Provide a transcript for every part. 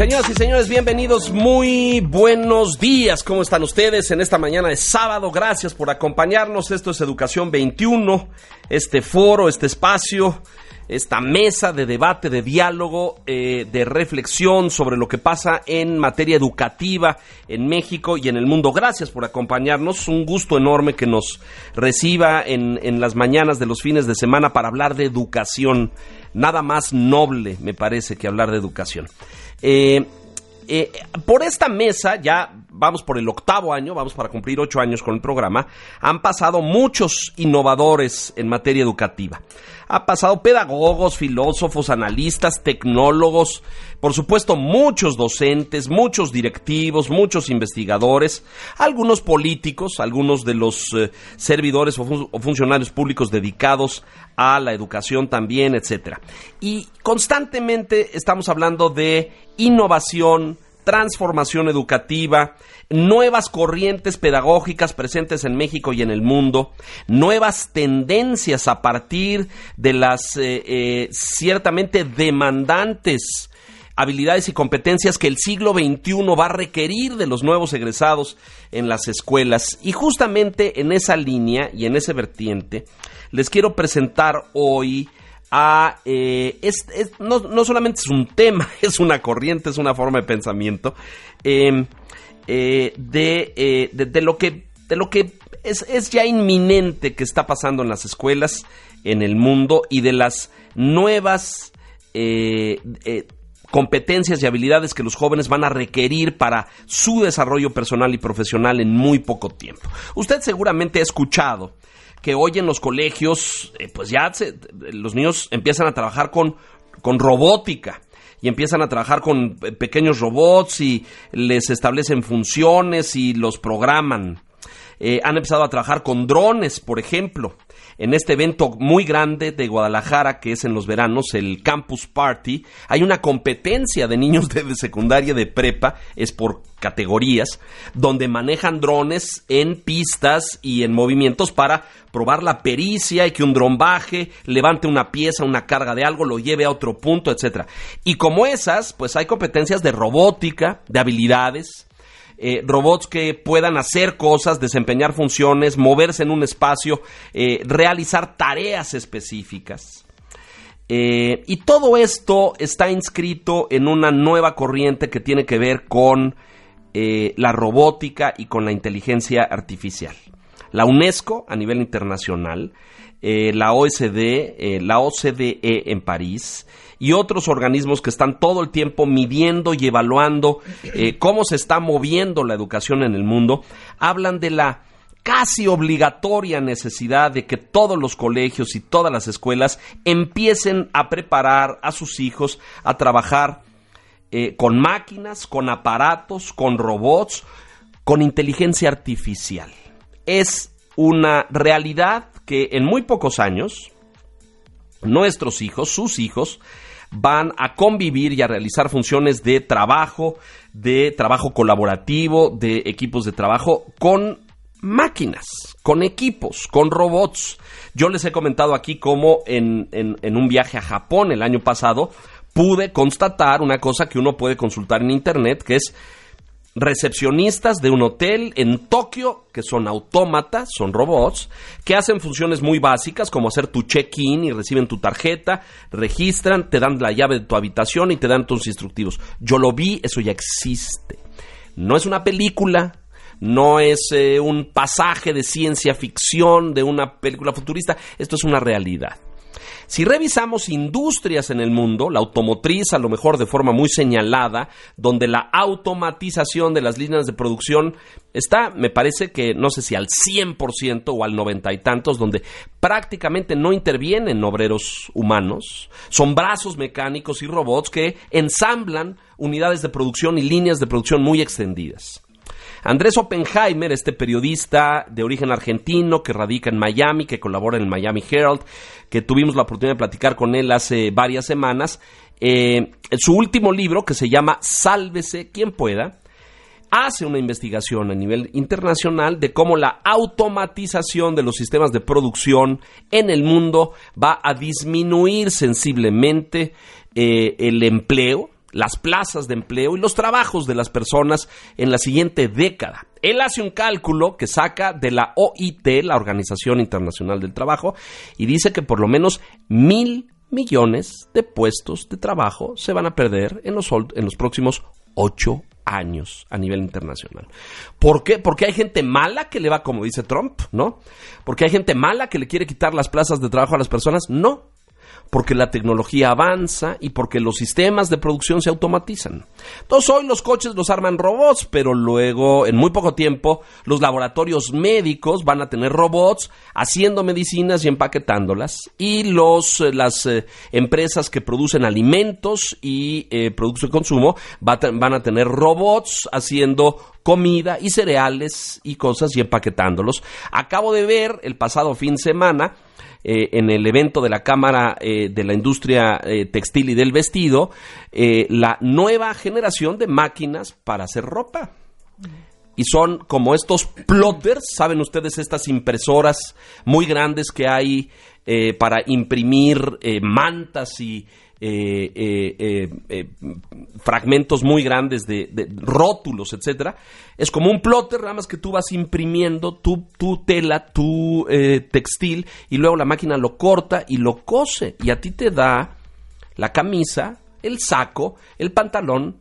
Señoras y señores, bienvenidos, muy buenos días. ¿Cómo están ustedes en esta mañana de sábado? Gracias por acompañarnos. Esto es Educación 21, este foro, este espacio, esta mesa de debate, de diálogo, eh, de reflexión sobre lo que pasa en materia educativa en México y en el mundo. Gracias por acompañarnos. Un gusto enorme que nos reciba en, en las mañanas de los fines de semana para hablar de educación. Nada más noble, me parece, que hablar de educación. Eh, eh, por esta mesa, ya vamos por el octavo año, vamos para cumplir ocho años con el programa, han pasado muchos innovadores en materia educativa. Ha pasado pedagogos, filósofos, analistas, tecnólogos, por supuesto muchos docentes, muchos directivos, muchos investigadores, algunos políticos, algunos de los eh, servidores o, o funcionarios públicos dedicados a la educación también, etcétera. Y constantemente estamos hablando de innovación, transformación educativa, nuevas corrientes pedagógicas presentes en México y en el mundo, nuevas tendencias a partir de las eh, eh, ciertamente demandantes habilidades y competencias que el siglo XXI va a requerir de los nuevos egresados en las escuelas. Y justamente en esa línea y en ese vertiente, les quiero presentar hoy Eh, no, solamente es un tema, es una corriente, es una forma de pensamiento eh, eh, de, lo que, es, ya inminente que está pasando en las escuelas, en el mundo y de las nuevas competencias y habilidades que los jóvenes van a requerir para su desarrollo personal y profesional en muy poco tiempo. Usted seguramente ha escuchado que hoy en los colegios, eh, pues ya se, los niños empiezan a trabajar con, con robótica y empiezan a trabajar con pequeños robots y les establecen funciones y los programan. Eh, han empezado a trabajar con drones, por ejemplo en este evento muy grande de Guadalajara, que es en los veranos, el Campus Party, hay una competencia de niños de secundaria, de prepa, es por categorías, donde manejan drones en pistas y en movimientos para probar la pericia y que un dron baje, levante una pieza, una carga de algo, lo lleve a otro punto, etcétera. Y como esas, pues hay competencias de robótica, de habilidades, eh, robots que puedan hacer cosas, desempeñar funciones, moverse en un espacio, eh, realizar tareas específicas. Eh, y todo esto está inscrito en una nueva corriente que tiene que ver con la robótica y con la inteligencia artificial. La UNESCO a nivel internacional, la OSD, la OCDE en París, y otros organismos que están todo el tiempo midiendo y evaluando eh, cómo se está moviendo la educación en el mundo, hablan de la casi obligatoria necesidad de que todos los colegios y todas las escuelas empiecen a preparar a sus hijos a trabajar eh, con máquinas, con aparatos, con robots, con inteligencia artificial. Es una realidad que en muy pocos años nuestros hijos, sus hijos, van a convivir y a realizar funciones de trabajo, de trabajo colaborativo, de equipos de trabajo con máquinas, con equipos, con robots. Yo les he comentado aquí cómo en, en, en, un viaje a Japón el año pasado pude constatar una cosa que uno puede consultar en internet, que es recepcionistas de un hotel en Tokio, que son autómatas, son robots, que hacen funciones muy básicas como hacer tu check-in y reciben tu tarjeta, registran, te dan la llave de tu habitación y te dan tus instructivos. Yo lo vi, eso ya existe. No es una película, no es eh, un pasaje de ciencia ficción de una película futurista, esto es una realidad. Si revisamos industrias en el mundo, la automotriz a lo mejor de forma muy señalada, donde la automatización de las líneas de producción está, me parece que no sé si al 100% o al 90 y tantos, donde prácticamente no intervienen obreros humanos, son brazos mecánicos y robots que ensamblan unidades de producción y líneas de producción muy extendidas. Andrés Oppenheimer, este periodista de origen argentino que radica en Miami, que colabora en el Miami Herald, que tuvimos la oportunidad de platicar con él hace varias semanas, eh, su último libro, que se llama Sálvese quien pueda, hace una investigación a nivel internacional de cómo la automatización de los sistemas de producción en el mundo va a disminuir sensiblemente eh, el empleo, las plazas de empleo y los trabajos de las personas en la siguiente década. Él hace un cálculo que saca de la OIT, la Organización Internacional del Trabajo, y dice que por lo menos mil millones de puestos de trabajo se van a perder en los, en los próximos ocho años a nivel internacional. ¿Por qué? Porque hay gente mala que le va, como dice Trump, ¿no? Porque hay gente mala que le quiere quitar las plazas de trabajo a las personas. No, porque la tecnología avanza y porque los sistemas de producción se automatizan. Entonces hoy los coches los arman robots, pero luego en muy poco tiempo los laboratorios médicos van a tener robots haciendo medicinas y empaquetándolas y los eh, las eh, empresas que producen alimentos y eh, productos de consumo van a tener robots haciendo comida y cereales y cosas y empaquetándolos. Acabo de ver el pasado fin de semana eh, en el evento de la Cámara eh, de la Industria eh, Textil y del Vestido la nueva generación de máquinas para hacer ropa. Y son como estos plotters, saben ustedes, estas impresoras muy grandes que hay para imprimir mantas y eh, eh, eh, fragmentos muy grandes de, rótulos, etcétera. Es como un plotter, nada más que tú vas imprimiendo tu, tu tela, tu textil, y luego la máquina lo corta y lo cose. Y a ti te da la camisa, el saco, el pantalón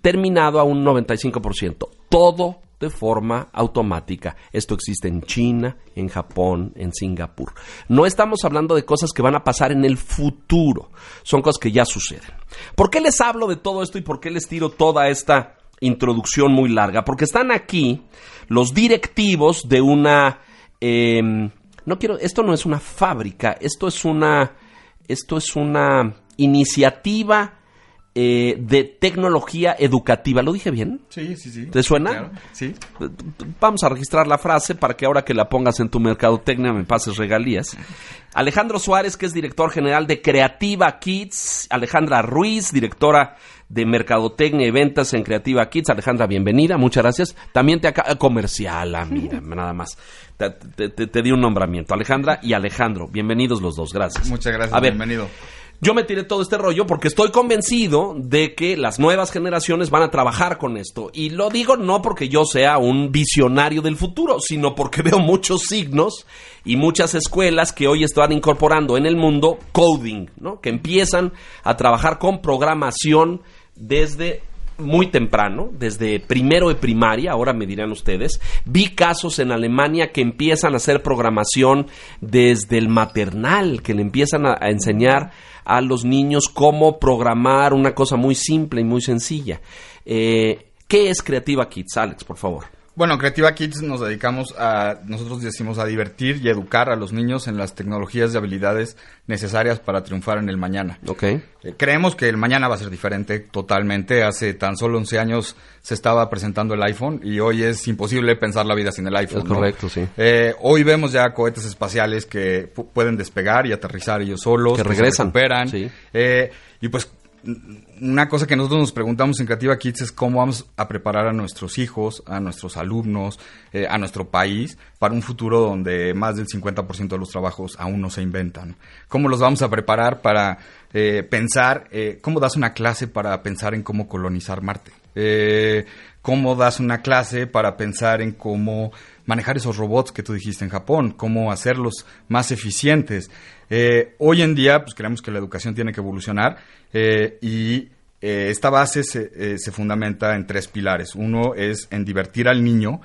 terminado a un 95%. Todo de forma automática. Esto existe en China, en Japón, en Singapur. No estamos hablando de cosas que van a pasar en el futuro, son cosas que ya suceden. ¿Por qué les hablo de todo esto y por qué les tiro toda esta introducción muy larga? Porque están aquí los directivos de una... Em, no quiero, esto no es una fábrica, esto es una, esto es una iniciativa eh, de tecnología educativa. ¿Lo dije bien? Sí, sí, sí. ¿Te suena? sí. Vamos a registrar la frase para que ahora que la pongas en tu mercadotecnia me pases regalías. Alejandro Suárez, que es director general de Creativa Kids. Alejandra Ruiz, directora de Mercadotecnia y Ventas en Creativa Kids. Alejandra, bienvenida, muchas gracias. También te acá, comercial, ah, mira, nada más. Te, di un nombramiento. Alejandra y Alejandro, bienvenidos los dos, gracias. Muchas gracias, bienvenido. Yo me tiré todo este rollo porque estoy convencido de que las nuevas generaciones van a trabajar con esto. Y lo digo no porque yo sea un visionario del futuro, sino porque veo muchos signos y muchas escuelas que hoy están incorporando en el mundo coding, ¿no? Que empiezan a trabajar con programación desde muy temprano, desde primero de primaria, ahora me dirán ustedes. Vi casos en Alemania que empiezan a hacer programación desde el maternal, que le empiezan a, enseñar a los niños cómo programar una cosa muy simple y muy sencilla. Eh, ¿Qué es Creativa Kids, Alex, por favor? Bueno, Creativa Kids nos dedicamos a, nosotros decimos a divertir y educar a los niños en las tecnologías y habilidades necesarias para triunfar en el mañana. Ok. Eh, creemos que el mañana va a ser diferente totalmente. Hace tan solo 11 años se estaba presentando el iPhone y hoy es imposible pensar la vida sin el iPhone. Es correcto, sí. Eh, hoy vemos ya cohetes espaciales que pueden despegar y aterrizar ellos solos. Que regresan. Que sí. Eh, y pues una cosa que nosotros nos preguntamos en Creativa Kids es cómo vamos a preparar a nuestros hijos, a nuestros alumnos, eh, a nuestro país para un futuro donde más del 50% de los trabajos aún no se inventan. ¿Cómo los vamos a preparar para eh, pensar, eh, cómo das una clase para pensar en cómo colonizar Marte? ¿Cómo das una clase para pensar en cómo manejar esos robots que tú dijiste en Japón? ¿Cómo hacerlos más eficientes? hoy en día, pues creemos que la educación tiene que evolucionar eh, y eh, esta base eh, se, fundamenta en tres pilares. Uno es en divertir al niño.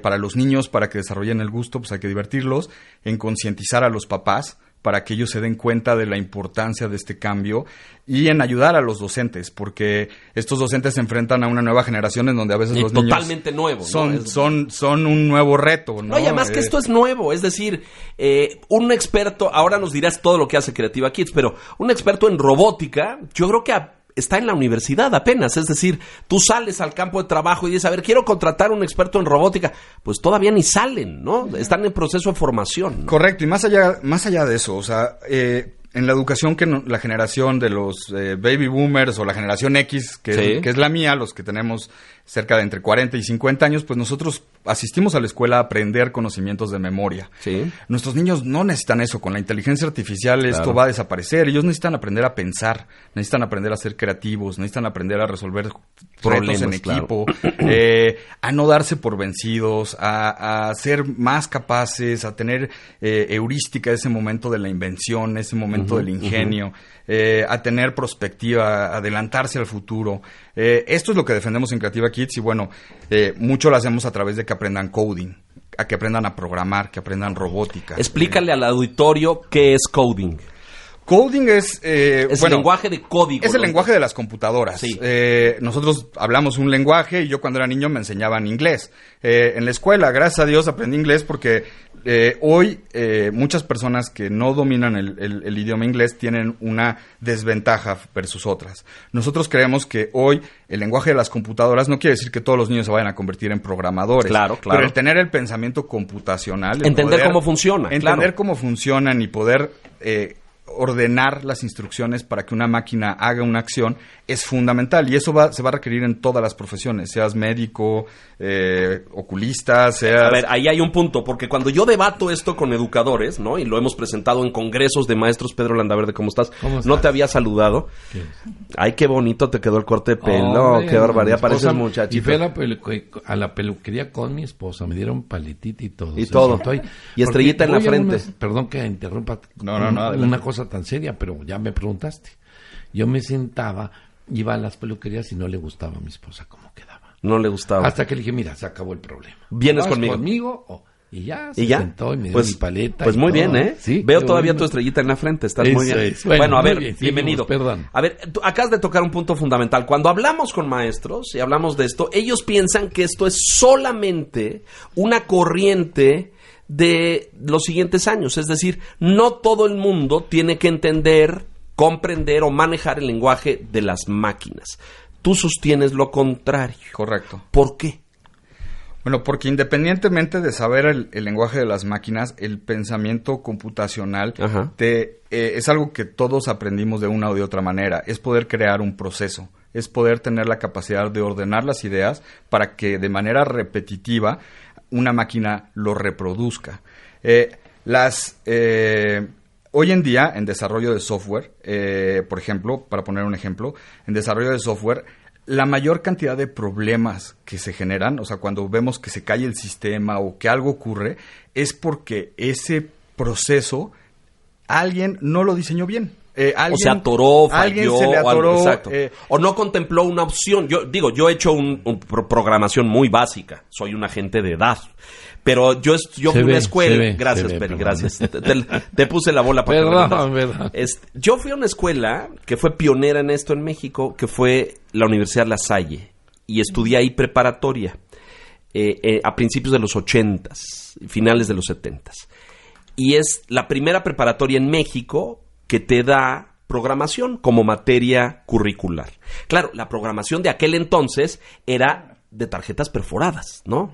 para los niños, para que desarrollen el gusto, pues hay que divertirlos. En concientizar a los papás para que ellos se den cuenta de la importancia de este cambio y en ayudar a los docentes, porque estos docentes se enfrentan a una nueva generación en donde a veces los totalmente nuevo, son, son, son un nuevo reto. ¿no? Oye, además que esto es nuevo, es decir, eh, un experto, ahora nos dirás todo lo que hace Creativa Kids, pero un experto en robótica, yo creo que está en la universidad apenas. Es decir, tú sales al campo de trabajo y dices, a ver, quiero contratar a un experto en robótica. Pues todavía ni salen, ¿no? Están en proceso de formación. ¿no? Correcto, y más allá, más allá de eso, o sea, eh, en la educación que no- la generación de los eh, baby boomers o la generación X, que, Sí. que es la mía, los que tenemos cerca de entre 40 y 50 años, pues nosotros asistimos a la escuela a aprender conocimientos de memoria. Sí. Nuestros niños no necesitan eso. Con la inteligencia artificial esto va a desaparecer. Ellos necesitan aprender a pensar, necesitan aprender a ser creativos, necesitan aprender a resolver problemas en claro. equipo, eh, a no darse por vencidos, a, a ser más capaces, a tener eh, heurística ese momento de la invención, ese momento del ingenio, eh, a tener perspectiva, a adelantarse al futuro. Eh, esto es lo que defendemos en Creativa Kids y bueno, eh, mucho lo hacemos a través de que aprendan coding, a que aprendan a programar, que aprendan robótica. Explícale al auditorio qué es coding. Coding es... eh, Es bueno, el lenguaje de código. Es el ¿no? lenguaje de las computadoras. Sí. Eh, nosotros hablamos un lenguaje y yo cuando era niño me enseñaban inglés. Eh, en la escuela, gracias a Dios, aprendí inglés porque eh, hoy eh, muchas personas que no dominan el, el- el idioma inglés tienen una desventaja versus otras. Nosotros creemos que hoy el lenguaje de las computadoras no quiere decir que todos los niños se vayan a convertir en programadores. Claro, claro. Pero el tener el pensamiento computacional. Entender cómo funciona, Entender claro. cómo funcionan y poder eh, ordenar las instrucciones para que una máquina haga una acción es fundamental y eso va, se va a requerir en todas las profesiones, seas médico, eh, oculista, seas... A ver, ahí hay un punto, porque cuando yo debato esto con educadores, ¿no? Y lo hemos presentado en congresos de maestros, Pedro Landaverde, ¿cómo estás? ¿Cómo No te había saludado. Ay, qué bonito te quedó el corte de pelo, Hombre, qué barbaridad, pareces esposa- Y muchachito. fui a la, pelu- a la peluquería con mi esposa, me dieron paletita y todo. Y todo. ahí. Y estrellita en la frente. perdón que interrumpa. No, no, no, Una, cosa tan seria, pero ya me preguntaste. Yo me sentaba, iba a las peluquerías y no le gustaba a mi esposa cómo quedaba. No le gustaba. Hasta que le dije, mira, se acabó el problema. Vienes ¿Vas conmigo. conmigo? o- y ya, se ¿Y ya? sentó y me dio pues, mi paleta. Pues muy todo. bien, ¿eh? Sí, Veo todavía bueno. tu estrellita en la frente, estás Eso muy bien. es. Bueno, Bueno, a ver, bien, bienvenido. perdón. A ver, tú acabas de tocar un punto fundamental. Cuando hablamos con maestros y hablamos de esto, ellos piensan que esto es solamente una corriente de los siguientes años. Es decir, no todo el mundo tiene que entender, comprender o manejar el lenguaje de las máquinas. Tú sostienes lo contrario. Correcto. ¿Por qué? Bueno, porque independientemente de saber el, el lenguaje de las máquinas, el pensamiento computacional te, eh, es algo que todos aprendimos de una o de otra manera. Es poder crear un proceso, es poder tener la capacidad de ordenar las ideas para que de manera repetitiva una máquina lo reproduzca. Eh, las eh, Hoy en día, en desarrollo de software, eh, por ejemplo, para poner un ejemplo, en desarrollo de software, la mayor cantidad de problemas que se generan, o sea, cuando vemos que se cae el sistema o que algo ocurre, es porque ese proceso alguien no lo diseñó bien. Eh, o se atoró, alguien falló, se le o algo, eh, o no contempló una opción. Yo digo, yo he hecho un, un pro- programación muy básica. Soy un agente de edad. Pero yo, fui a una escuela. ve, gracias, ve, Peri, perdón. gracias. Te, te- te puse la bola para que Perdón, me mandaras. perdón. Este, yo fui a una escuela que fue pionera en esto en México, que fue la Universidad La Salle. Y estudié ahí preparatoria. eh, eh, a principios de los ochentas, finales de los setentas. Y es la primera preparatoria en México que te da programación como materia curricular. Claro, la programación de aquel entonces era de tarjetas perforadas, ¿no?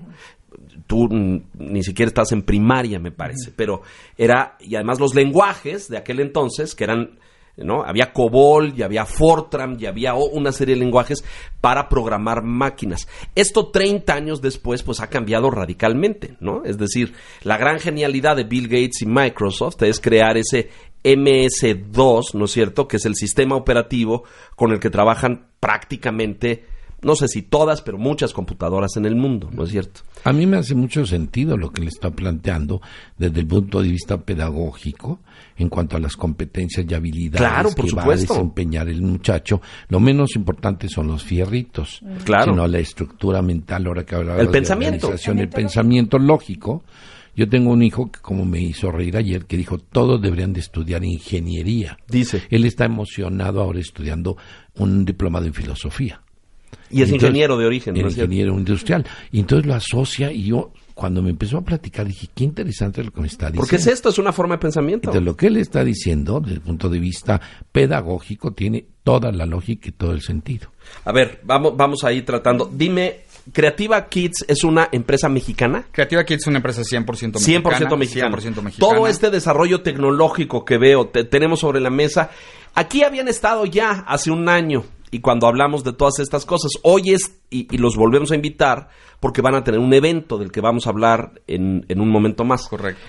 Tú ni siquiera estás en primaria, me parece, pero era, y además los lenguajes de aquel entonces, que eran, ¿no? Había COBOL, y había Fortran, y había o- una serie de lenguajes para programar máquinas. Esto 30 años después, pues ha cambiado radicalmente, ¿no? Es decir, la gran genialidad de Bill Gates y Microsoft es crear ese MS2, ¿no es cierto? Que es el sistema operativo con el que trabajan prácticamente, no sé si todas, pero muchas computadoras en el mundo, ¿no es cierto? A mí me hace mucho sentido lo que le está planteando desde el punto de vista pedagógico en cuanto a las competencias y habilidades Claro, por que va a supuesto. desempeñar el muchacho. Lo menos importante son los fierritos, Claro. sino la estructura mental, ahora que hablaba El de pensamiento. organización, el pensamiento lógico. Yo tengo un hijo que como me hizo reír ayer, que dijo, todos deberían de estudiar ingeniería. Dice. Él está emocionado ahora estudiando un diplomado en filosofía. Y es Entonces, ingeniero de origen, ¿no ingeniero industrial. Y entonces lo asocia y yo cuando me empezó a platicar dije, qué interesante lo que me está diciendo. Porque es esto, es una forma de pensamiento. De lo que él está diciendo, desde el punto de vista pedagógico, tiene toda la lógica y todo el sentido. A ver, vamos, vamos a ir tratando. Dime, Creativa Kids es una empresa mexicana. Creativa Kids es una empresa 100% mexicana. 100% mexicana. 100% mexicana. Todo este desarrollo tecnológico que veo, te- tenemos sobre la mesa, aquí habían estado ya hace un año. Y cuando hablamos de todas estas cosas, hoy es, y, y los volvemos a invitar, porque van a tener un evento del que vamos a hablar en, en un momento más. Correcto.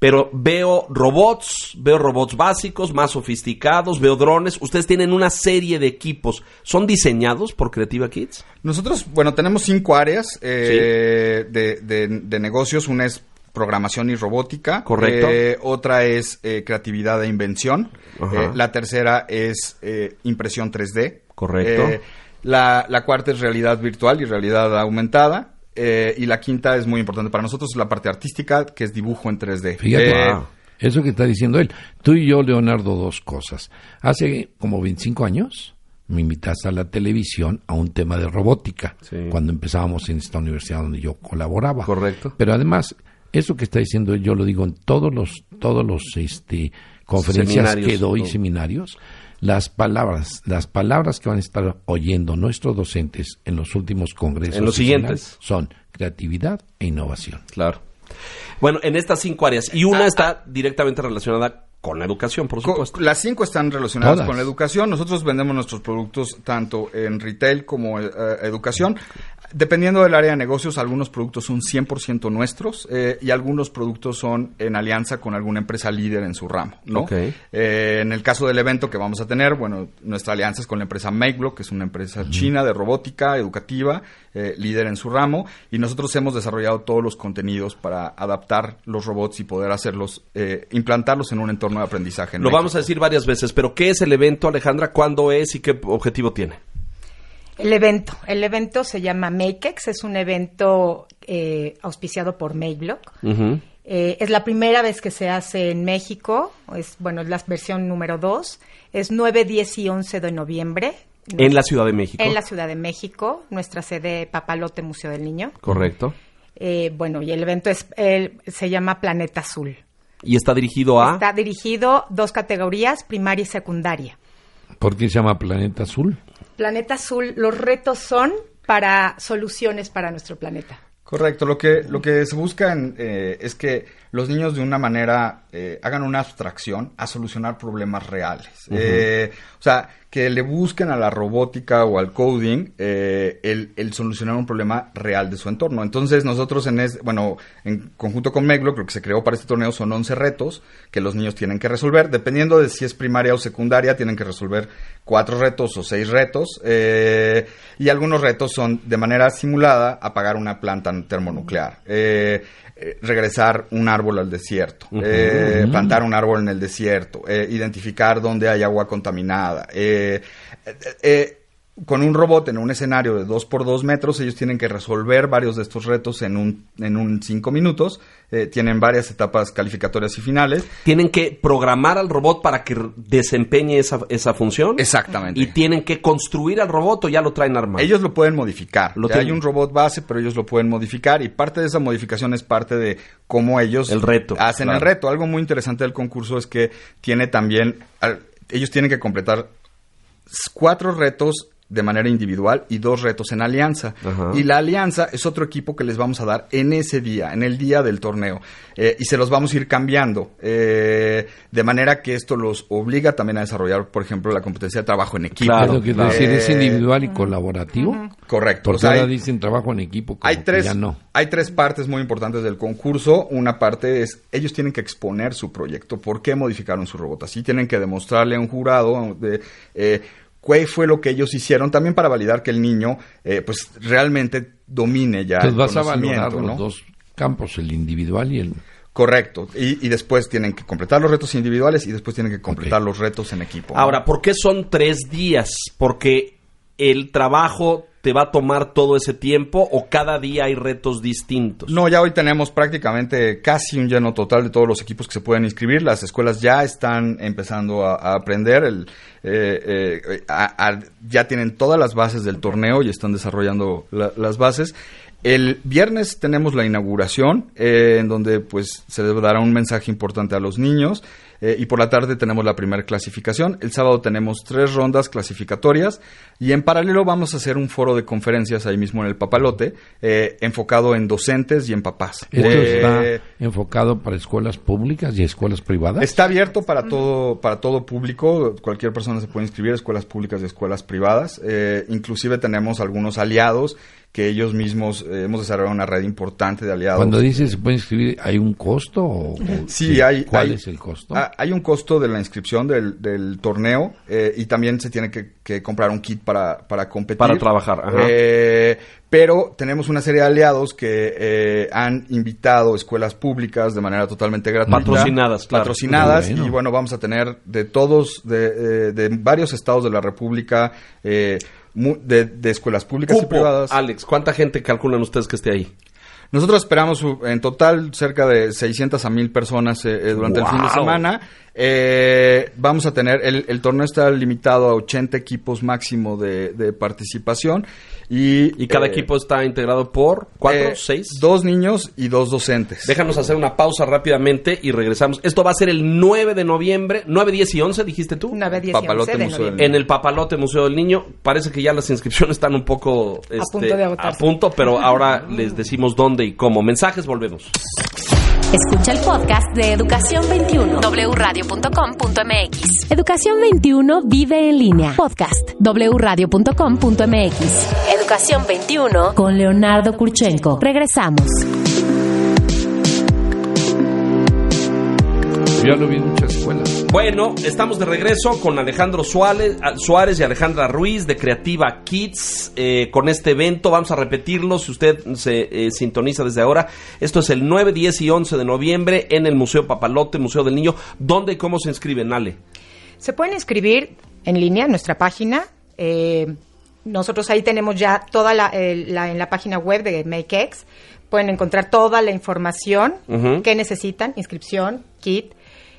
Pero veo robots, veo robots básicos, más sofisticados, veo drones. Ustedes tienen una serie de equipos. ¿Son diseñados por Creativa Kids? Nosotros, bueno, tenemos cinco áreas eh, de, de- de negocios. Una es programación y robótica. Correcto. Eh, otra es eh, creatividad e invención. Eh, la tercera es eh, impresión 3D. Correcto. Eh, la, la cuarta es realidad virtual y realidad aumentada. Eh, y la quinta es muy importante para nosotros, es la parte artística, que es dibujo en 3D. Fíjate, Eh, Wow. eso que está diciendo él. Tú y yo, Leonardo, dos cosas. Hace como 25 años me invitaste a la televisión a un tema de robótica, Sí. cuando empezábamos en esta universidad donde yo colaboraba. Correcto. Pero además, eso que está diciendo él, yo lo digo en todos los, todos los este, conferencias Seminarios, que doy, todo. seminarios, las palabras, las palabras que van a estar oyendo nuestros docentes en los últimos congresos En los siguientes. son creatividad e innovación. Claro. Bueno, en estas cinco áreas. Y una está directamente relacionada con la educación, por Co- supuesto. Las cinco están relacionadas Todas. con la educación. Nosotros vendemos nuestros productos tanto en retail como eh, educación. Dependiendo del área de negocios, algunos productos son 100% nuestros eh, y algunos productos son en alianza con alguna empresa líder en su ramo, ¿no? Eh, en el caso del evento que vamos a tener, bueno, nuestra alianza es con la empresa MakeBlock, que es una empresa china de robótica educativa, eh, líder en su ramo, y nosotros hemos desarrollado todos los contenidos para adaptar los robots y poder hacerlos, eh, implantarlos en un entorno de aprendizaje. en Lo México. vamos a decir varias veces, pero ¿qué es el evento, Alejandra? ¿Cuándo es y qué objetivo tiene? El evento. El evento se llama Makex, es un evento eh, auspiciado por Mayblock. Ujú. Eh, es la primera vez que se hace en México, es bueno, es la versión número 2. Es 9, 10 y 11 de noviembre. En la Ciudad de México. En la Ciudad de México, nuestra sede Papalote Museo del Niño. Correcto. Eh, bueno, y el evento es, el- se llama Planeta Azul. Y está dirigido a... Está dirigido dos categorías, primaria y secundaria. ¿Por qué se llama Planeta Azul? Planeta Azul, los retos son para soluciones para nuestro planeta. Correcto, lo que, lo que se busca en, eh, es que los niños de una manera eh, hagan una abstracción a solucionar problemas reales. Eh, o sea, que le busquen a la robótica o al coding eh, el, el solucionar un problema real de su entorno. Entonces nosotros en es, bueno, en conjunto con Meglo, lo que se creó para este torneo son 11 retos que los niños tienen que resolver. Dependiendo de si es primaria o secundaria, tienen que resolver cuatro retos o seis retos. eh, y algunos retos son de manera simulada apagar una planta termonuclear. eh, regresar un árbol al desierto, plantar un árbol en el desierto, identificar dónde hay agua contaminada. eh, eh, eh, con un robot en un escenario de 2 por 2 metros, ellos tienen que resolver varios de estos retos en un, en un 5 minutos. eh, tienen varias etapas calificatorias y finales. Tienen que programar al robot para que desempeñe esa, esa función. Exactamente. Y tienen que construir al robot o ya lo traen armado. Ellos lo pueden modificar. Lo Ya hay un robot base, pero ellos lo pueden modificar y parte de esa modificación es parte de cómo ellos El reto, hacen el reto. Algo muy interesante del concurso es que tiene también, al- ellos tienen que completar cuatro retos de manera individual y dos retos en alianza. Ajá. Y la alianza es otro equipo que les vamos a dar en ese día, en el día del torneo. Eh, y se los vamos a ir cambiando. eh, de manera que esto los obliga también a desarrollar, por ejemplo, la competencia de trabajo en equipo. Claro, lo que claro. decir, es Eh, individual y colaborativo. Correcto. Porque O sea, ahora hay- dicen trabajo en equipo, como hay que tres, ya no. hay tres partes muy importantes del concurso. Una parte es, ellos tienen que exponer su proyecto, por qué modificaron su robot. Así tienen que demostrarle a un jurado de, eh, qué fue lo que ellos hicieron, también para validar que el niño, eh, pues, realmente domine ya Entonces el vas a valorar los dos campos, el individual y el... Correcto. Y, y después tienen que completar los retos individuales y después tienen que completar los retos en equipo. ¿no? Ahora, ¿por qué son tres días? ¿Porque el trabajo te va a tomar todo ese tiempo o cada día hay retos distintos? No, ya hoy tenemos prácticamente casi un lleno total de todos los equipos que se pueden inscribir. Las escuelas ya están empezando a, aprender, eh, eh, ya tienen todas las bases del torneo y están desarrollando la- las bases. El viernes tenemos la inauguración, eh, en donde pues se dará un mensaje importante a los niños. Eh, y por la tarde tenemos la primera clasificación. El sábado tenemos tres rondas clasificatorias. Y en paralelo vamos a hacer un foro de conferencias ahí mismo en el Papalote, eh, enfocado en docentes y en papás. Esto Eh, está enfocado para escuelas públicas y escuelas privadas. Está abierto para todo, para todo público. Cualquier persona se puede inscribir, escuelas públicas y escuelas privadas. Eh, inclusive tenemos algunos aliados que ellos mismos eh, hemos desarrollado una red importante de aliados. Cuando dices se puede inscribir, ¿hay un costo? O, o Sí, hay. ¿Cuál hay- es el costo? ah, Hay un costo de la inscripción del, del torneo eh, y también se tiene que, que comprar un kit para, para competir. Para trabajar, ajá. Eh, pero tenemos una serie de aliados que eh, han invitado escuelas públicas de manera totalmente gratuita. Patrocinadas, claro. Patrocinadas. Bueno. Y bueno, vamos a tener de todos, de, eh, de varios estados de la República, eh, de, de escuelas públicas y privadas. Alex, ¿cuánta gente calculan ustedes que esté ahí? Nosotros esperamos uh, en total cerca de 600 a 1000 personas eh, eh, durante el fin de semana. Eh, vamos a tener, el, el torneo está limitado a 80 equipos máximo de, de participación. Y, Y cada eh, equipo está integrado por cuatro, eh, seis. Dos niños y dos docentes. Déjanos hacer una pausa rápidamente y regresamos. Esto va a ser el 9 de noviembre, 9, 10 y 11, dijiste tú. 9, 10 y Papalote 11 de Museo del noviembre. En el Papalote Museo del Niño. Parece que ya las inscripciones están un poco este, punto de agotarse. a punto, pero ahora les decimos dónde y cómo. Mensajes, volvemos. Escucha el podcast de Educación 21. wradio.com.mx. Educación 21 vive en línea. Podcast. wradio.com.mx. Educación 21 con Leonardo Kurchenko. Regresamos. Yo ya lo vi en muchas escuelas. Bueno, estamos de regreso con Alejandro Suárez, Suárez y Alejandra Ruiz de Creativa Kids eh, con este evento. Vamos a repetirlo si usted se eh, sintoniza desde ahora. Esto es el 9, 10 y 11 de noviembre en el Museo Papalote, Museo del Niño. ¿Dónde y cómo se inscriben, Ale? Se pueden inscribir en línea en nuestra página. eh, nosotros ahí tenemos ya toda la, el- la- en la página web de MakeX. Pueden encontrar toda la información que necesitan, inscripción, kit.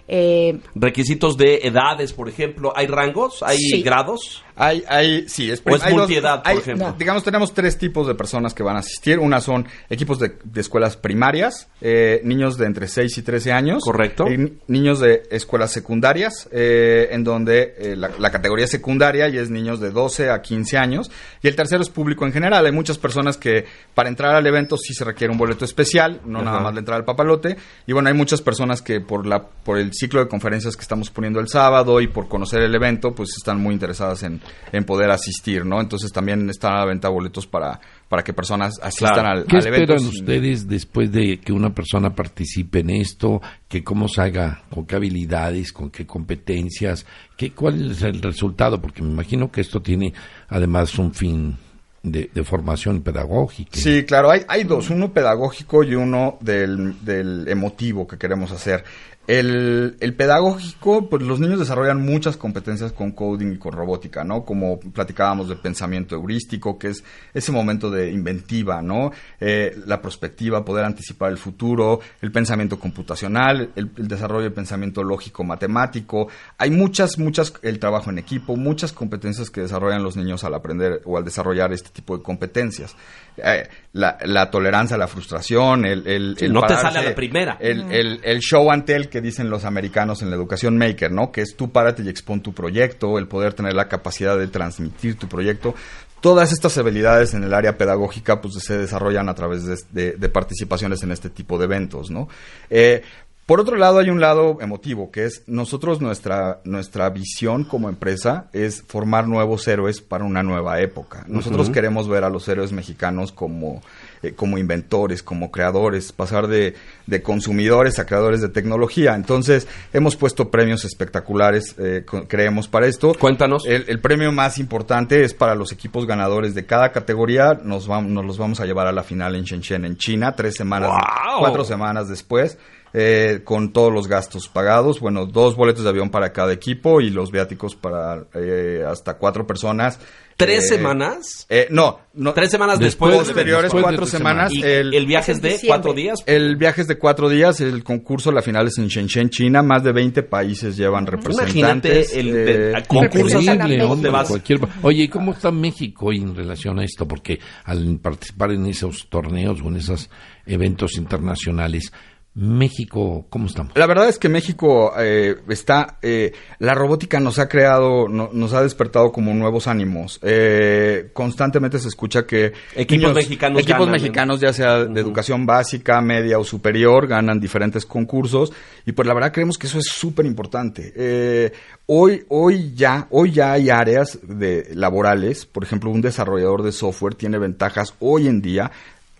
Eh, Requisitos de edades, por ejemplo. ¿Hay rangos? ¿Hay Sí. grados? Hay, hay, sí, es, ¿O es hay dos- multiedad, por hay- ejemplo? Digamos, tenemos tres tipos de personas que van a asistir. Una son equipos de, de escuelas primarias, eh, niños de entre 6 y 13 años. Correcto. Y ni- niños de escuelas secundarias, eh, en donde eh, la, la categoría secundaria y es niños de 12 a 15 años. Y el tercero es público en general. Hay muchas personas que para entrar al evento sí se requiere un boleto especial, no nada más de entrar al papalote. Y bueno, hay muchas personas que por, la, por el ciclo de conferencias que estamos poniendo el sábado y por conocer el evento, pues están muy interesadas en, en poder asistir, ¿no? Entonces también están a la venta boletos para, para que personas asistan Claro. al, ¿Qué al evento. esperan ustedes después de que una persona participe en esto? Que cómo se haga, con qué habilidades, con qué competencias, qué, cuál es el resultado, porque me imagino que esto tiene además un fin de, de formación pedagógica. Sí, claro, hay, hay dos, uno pedagógico y uno del, del emotivo que queremos hacer. El, el pedagógico, pues los niños desarrollan muchas competencias con coding y con robótica, ¿no? Como platicábamos de pensamiento heurístico, que es ese momento de inventiva, ¿no? Eh, la prospectiva, poder anticipar el futuro, el pensamiento computacional, el, el desarrollo del pensamiento lógico matemático. Hay muchas, muchas, el trabajo en equipo, muchas competencias que desarrollan los niños al aprender o al desarrollar este tipo de competencias. Eh, la, la tolerancia a la frustración, el... el, Sí, el no te sale a la primera. El, el- el show and tell que dicen los americanos en la educación maker, ¿no? Que es tú párate y expon tu proyecto, el poder tener la capacidad de transmitir tu proyecto. Todas estas habilidades en el área pedagógica pues se desarrollan a través de, de- de participaciones en este tipo de eventos, ¿no? Eh, por otro lado, hay un lado emotivo, que es nosotros, nuestra, nuestra visión como empresa es formar nuevos héroes para una nueva época. Nosotros queremos ver a los héroes mexicanos como, eh, como inventores, como creadores, pasar de, de consumidores a creadores de tecnología. Entonces, hemos puesto premios espectaculares, eh, creemos, para esto. Cuéntanos. El, el premio más importante es para los equipos ganadores de cada categoría. Nos, vam- nos los vamos a llevar a la final en Shenzhen, en China, tres semanas, ¡Guau! cuatro semanas después. eh, con todos los gastos pagados. Bueno, dos boletos de avión para cada equipo y los viáticos para eh, hasta cuatro personas. ¿Tres Eh, semanas? eh, no, no. Tres semanas Después después. de- posteriores después cuatro semanas. ¿Y el, el, viaje es de diciembre. cuatro días? el viaje es de cuatro días. El concurso, la final es en Shenzhen, China. Más de 20 países llevan representantes. Imagínate el Eh, México. hombre, Te vas. cualquier- Oye, ¿y cómo está México hoy en relación a esto? Porque al participar en esos torneos o en esos eventos internacionales, México, ¿cómo estamos? La verdad es que México eh, está, eh, la robótica nos ha creado, no- nos ha despertado como nuevos ánimos. Eh, constantemente se escucha que Equipos mexicanos equipos ganan, mexicanos ya sea de educación básica, media o superior, ganan diferentes concursos y pues la verdad creemos que eso es súper importante. Eh, hoy, hoy ya, hoy ya hay áreas de laborales, por ejemplo, un desarrollador de software tiene ventajas hoy en día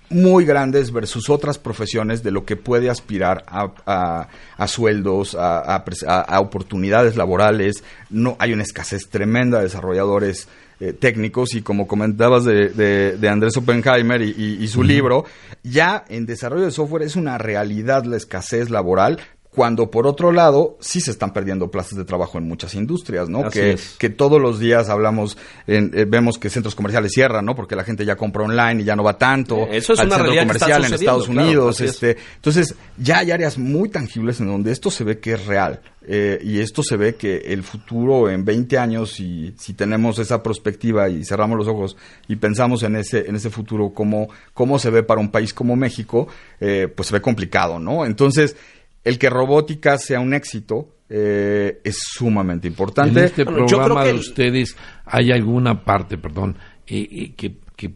muy grandes versus otras profesiones de lo que puede aspirar a, a- a sueldos, a, a oportunidades laborales. No hay una escasez tremenda de desarrolladores eh, técnicos y como comentabas de, de- de Andrés Oppenheimer y, y- y su libro, ya en desarrollo de software es una realidad la escasez laboral. Cuando por otro lado sí se están perdiendo plazas de trabajo en muchas industrias, ¿no? Así Que, es. que todos los días hablamos, en- eh, vemos que centros comerciales cierran, ¿no? Porque la gente ya compra online y ya no va tanto Eh, eso es al una centro comercial en Estados claro, Unidos. es. este, entonces, ya hay áreas muy tangibles en donde esto se ve que es real. eh, y esto se ve que el futuro en 20 años, si, si tenemos esa perspectiva y cerramos los ojos y pensamos en ese, en ese futuro, cómo, cómo se ve para un país como México, eh, pues se ve complicado, ¿no? Entonces, el que robótica sea un éxito eh, es sumamente importante. En este yo programa creo que de el- ustedes hay alguna parte, perdón, eh, eh, que, que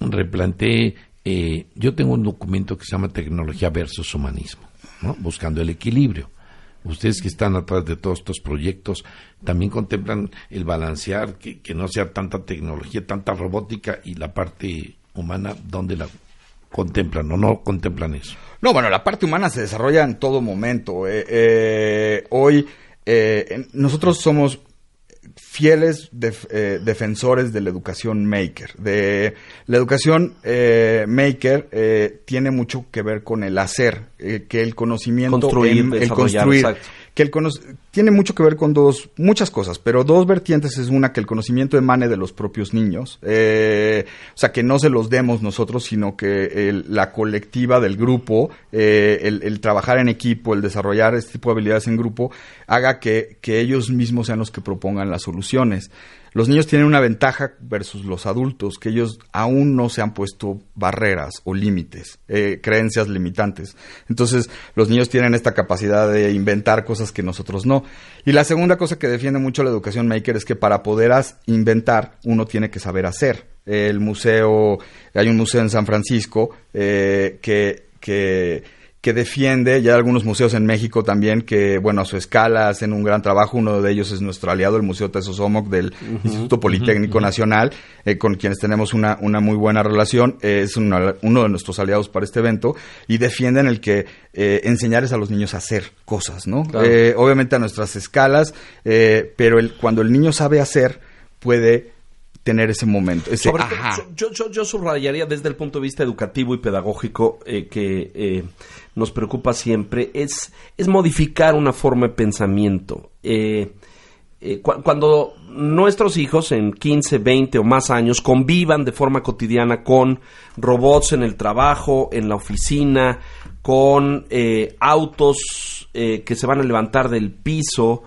replantee. eh, yo tengo un documento que se llama Tecnología versus Humanismo, ¿no? buscando el equilibrio. Ustedes que están atrás de todos estos proyectos también contemplan el balancear, que, que no sea tanta tecnología, tanta robótica y la parte humana, ¿dónde la contemplan o no contemplan eso? No, bueno, la parte humana se desarrolla en todo momento. eh, eh, hoy eh, nosotros somos fieles def- eh, defensores de la educación maker. De la educación eh, maker eh, tiene mucho que ver con el hacer, que el conocimiento, Construir, el construir, exacto. Que el tiene mucho que ver con dos, muchas cosas, pero dos vertientes es una que el conocimiento emane de los propios niños, eh, o sea, que no se los demos nosotros, sino que el- la colectiva del grupo, eh, el, el trabajar en equipo, el desarrollar este tipo de habilidades en grupo, haga que, que ellos mismos sean los que propongan las soluciones. Los niños tienen una ventaja versus los adultos, que ellos aún no se han puesto barreras o límites, eh, creencias limitantes. Entonces, los niños tienen esta capacidad de inventar cosas que nosotros no. Y la segunda cosa que defiende mucho la educación maker es que para poder inventar, uno tiene que saber hacer. El museo, hay un museo en San Francisco eh, que, que que defiende, ya hay algunos museos en México también que, bueno, a su escala hacen un gran trabajo. Uno de ellos es nuestro aliado, el Museo Tesosomoc del Instituto Politécnico Nacional, eh, con quienes tenemos una, una muy buena relación. Eh, es una- uno de nuestros aliados para este evento y defienden el que eh, enseñarles a los niños a hacer cosas, ¿no? Claro. Obviamente a nuestras escalas, eh, pero el, cuando el niño sabe hacer, puede tener ese momento, ese Sobre todo, ajá. yo, yo, yo subrayaría desde el punto de vista educativo y pedagógico eh, que eh, nos preocupa siempre es, es modificar una forma de pensamiento. Eh, eh, cu- cuando nuestros hijos en 15, 20 o más años convivan de forma cotidiana con robots en el trabajo, en la oficina, con eh, autos que se van a levantar del piso,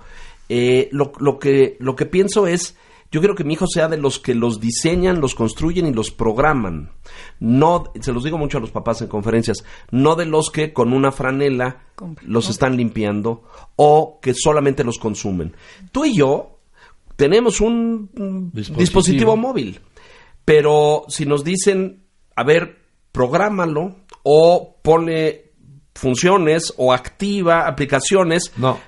eh, lo, lo que, lo que pienso es, yo quiero que mi hijo sea de los que los diseñan, los construyen y los programan. No, se los digo mucho a los papás en conferencias, no de los que con una franela los están limpiando o que solamente los consumen. Tú y yo tenemos un Dispositivo. dispositivo móvil, pero si nos dicen, a ver, prográmalo o pone funciones o activa aplicaciones. No.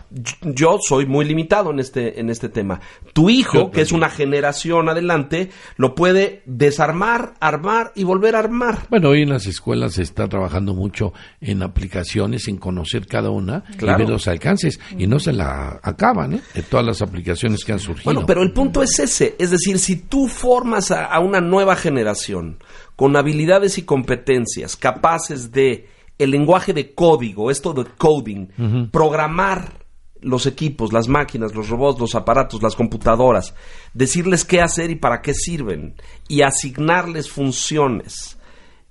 Yo soy muy limitado en este, en este tema. Tu hijo, que es una generación adelante, lo puede desarmar, armar y volver a armar. Bueno, hoy en las escuelas se está trabajando mucho en aplicaciones, en conocer cada una Claro. y ver los alcances. Y no se la acaban, ¿eh? De todas las aplicaciones que han surgido. Bueno, pero el punto es ese, es decir, si tú formas a, a una nueva generación con habilidades y competencias capaces de el lenguaje de código, esto de coding, programar los equipos, las máquinas, los robots, los aparatos, las computadoras, decirles qué hacer y para qué sirven, y asignarles funciones,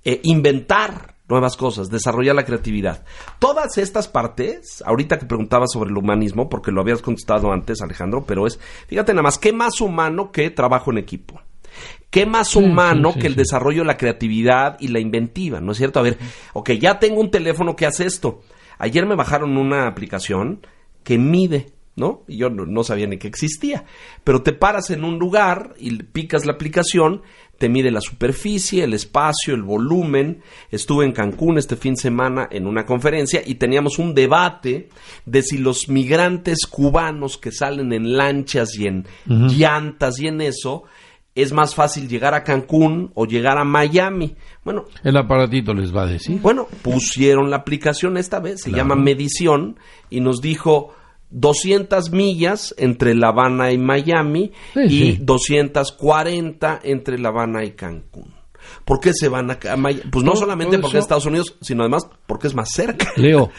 eh, inventar nuevas cosas, desarrollar la creatividad. Todas estas partes, ahorita que preguntaba sobre el humanismo, porque lo habías contestado antes, Alejandro, pero es, fíjate nada más, ¿qué más humano que trabajo en equipo? ¿Qué más humano que el desarrollo de la creatividad y la inventiva? ¿No es cierto? A ver, ok, ya tengo un teléfono que hace esto. Ayer me bajaron una aplicación que mide, ¿no? Y yo no, sabía ni que existía. Pero te paras en un lugar y picas la aplicación, te mide la superficie, el espacio, el volumen. Estuve en Cancún este fin de semana en una conferencia y teníamos un debate de si los migrantes cubanos que salen en lanchas y en llantas y en eso es más fácil llegar a Cancún o llegar a Miami. Bueno, el aparatito les va a decir. Bueno, pusieron la aplicación esta vez, se llama Medición y nos dijo 200 millas entre La Habana y Miami y 240 entre La Habana y Cancún. ¿Por qué se van a, Miami? Pues no, solamente porque es Estados Unidos, sino además porque es más cerca. Leo,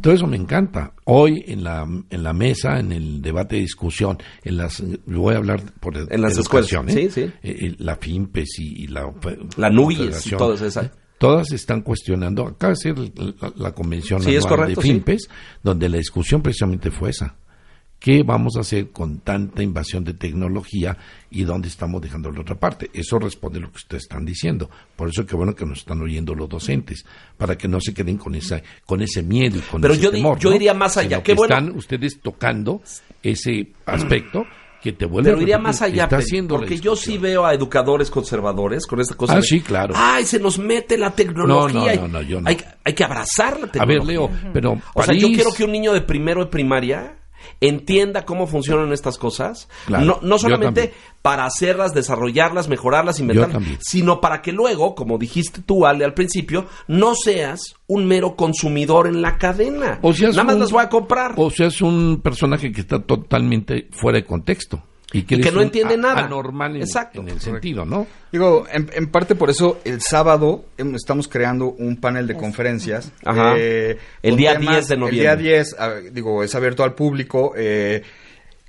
todo eso me encanta. Hoy en la, en la mesa, en el debate de discusión, en las, voy a hablar por en las escuelas, ¿sí? Sí, eh, eh, la FIMPES y, la... La NUYES y todas esas todas están cuestionando, acaba de ser la, convención de FIMPES, donde la discusión precisamente fue esa. ¿Qué vamos a hacer con tanta invasión de tecnología y dónde estamos dejando la otra parte? Eso responde a lo que ustedes están diciendo. Por eso es que bueno que nos están oyendo los docentes, para que no se queden con esa, con ese miedo y con Pero ese yo temor. yo iría más allá. Qué bueno. Están ustedes tocando ese aspecto que te vuelve Pero iría más allá, porque yo sí veo a educadores conservadores con esta cosa. Ah, sí, claro. Ay, se nos mete la tecnología. No, no, no, yo no. Hay, hay, que abrazar la tecnología. A ver, Leo, pero. O sea, yo quiero que un niño de primero de primaria entienda cómo funcionan estas cosas, no, no solamente para hacerlas, desarrollarlas, mejorarlas, inventarlas, sino para que luego, como dijiste tú, Ale, al principio, no seas un mero consumidor en la cadena. O Nada más las voy a comprar. O seas un personaje que está totalmente fuera de contexto. Y que, no entiende nada. Anormal en, Exacto. en el sentido, ¿no? Digo, en, parte por eso el sábado em, estamos creando un panel de conferencias. Eh, el día 10 de noviembre. El día 10, digo, es abierto al público. Eh,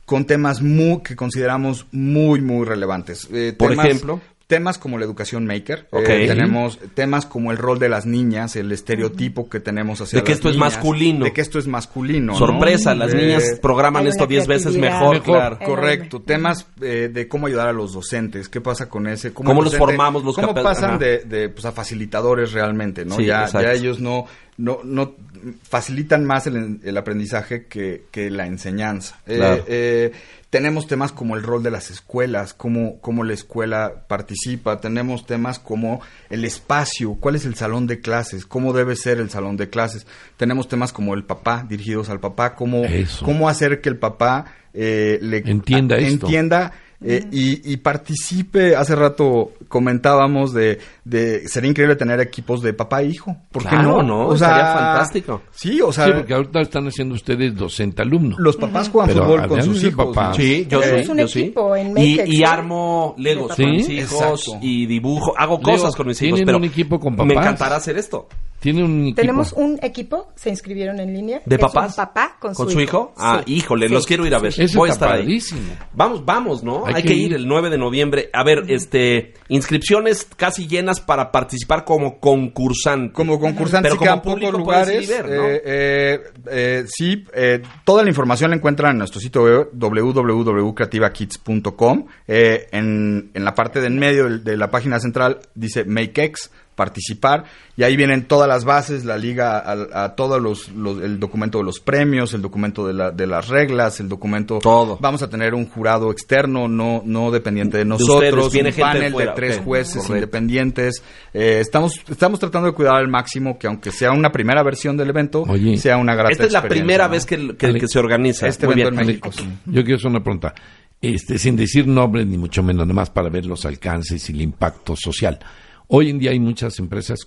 con temas muy, que consideramos muy, muy relevantes. Eh, por ejemplo temas como la educación maker. Eh, tenemos temas como el rol de las niñas, el estereotipo que tenemos hacia De que esto es masculino. De que esto es masculino. Sorpresa, las niñas programan esto diez veces mejor. Claro. Correcto. Temas eh, de cómo ayudar a los docentes. ¿Qué pasa con ese? ¿Cómo, los formamos? Los ¿Cómo pasan de, pues, a facilitadores realmente? ¿no? ya, ya ellos no, no, no facilitan más el, el aprendizaje que, que, la enseñanza. Claro. Eh, tenemos temas como el rol de las escuelas, cómo, cómo la escuela participa, tenemos temas como el espacio, cuál es el salón de clases, cómo debe ser el salón de clases, tenemos temas como el papá, dirigidos al papá, cómo, cómo hacer que el papá eh, le entienda, entienda eh, y, participe. Hace rato comentábamos de, de sería increíble tener equipos de papá e hijo. ¿Por qué no? no? O sería fantástico. Sí, o sea. Sí, porque ahorita están haciendo ustedes docente alumno. Los papás juegan fútbol con sus hijos. Sí, yo sí. Un equipo En y, y, armo Legos con mis hijos y dibujo. Hago cosas con mis hijos. Pero un equipo con papás? Me encantará hacer esto. ¿Tiene un equipo? Tenemos un equipo, se inscribieron en línea. ¿De papás? papá con, su, hijo? Ah, híjole, los quiero ir a ver. Voy a estar ahí. Vamos, vamos, ¿no? Hay, que, ir. el 9 de noviembre. A ver, este, inscripciones casi llenas para participar como concursante. Como concursante, Pero como pocos lugares. eh, eh, eh, sí, toda la información la encuentran en nuestro sitio www.creativakids.com. en, en la parte de en medio de, de la página central dice MakeX participar y ahí vienen todas las bases, la liga a, todos los, el documento de los premios, el documento de, la, de las reglas, el documento todo. Vamos a tener un jurado externo, no no dependiente de nosotros, un panel de, tres jueces independientes. Eh, estamos estamos tratando de cuidar al máximo que aunque sea una primera versión del evento, sea una grata Esta es la primera vez que, se organiza este evento en México. Yo quiero hacer una pregunta. Este, sin decir nombres ni mucho menos, nada más para ver los alcances y el impacto social. Hoy en día hay muchas empresas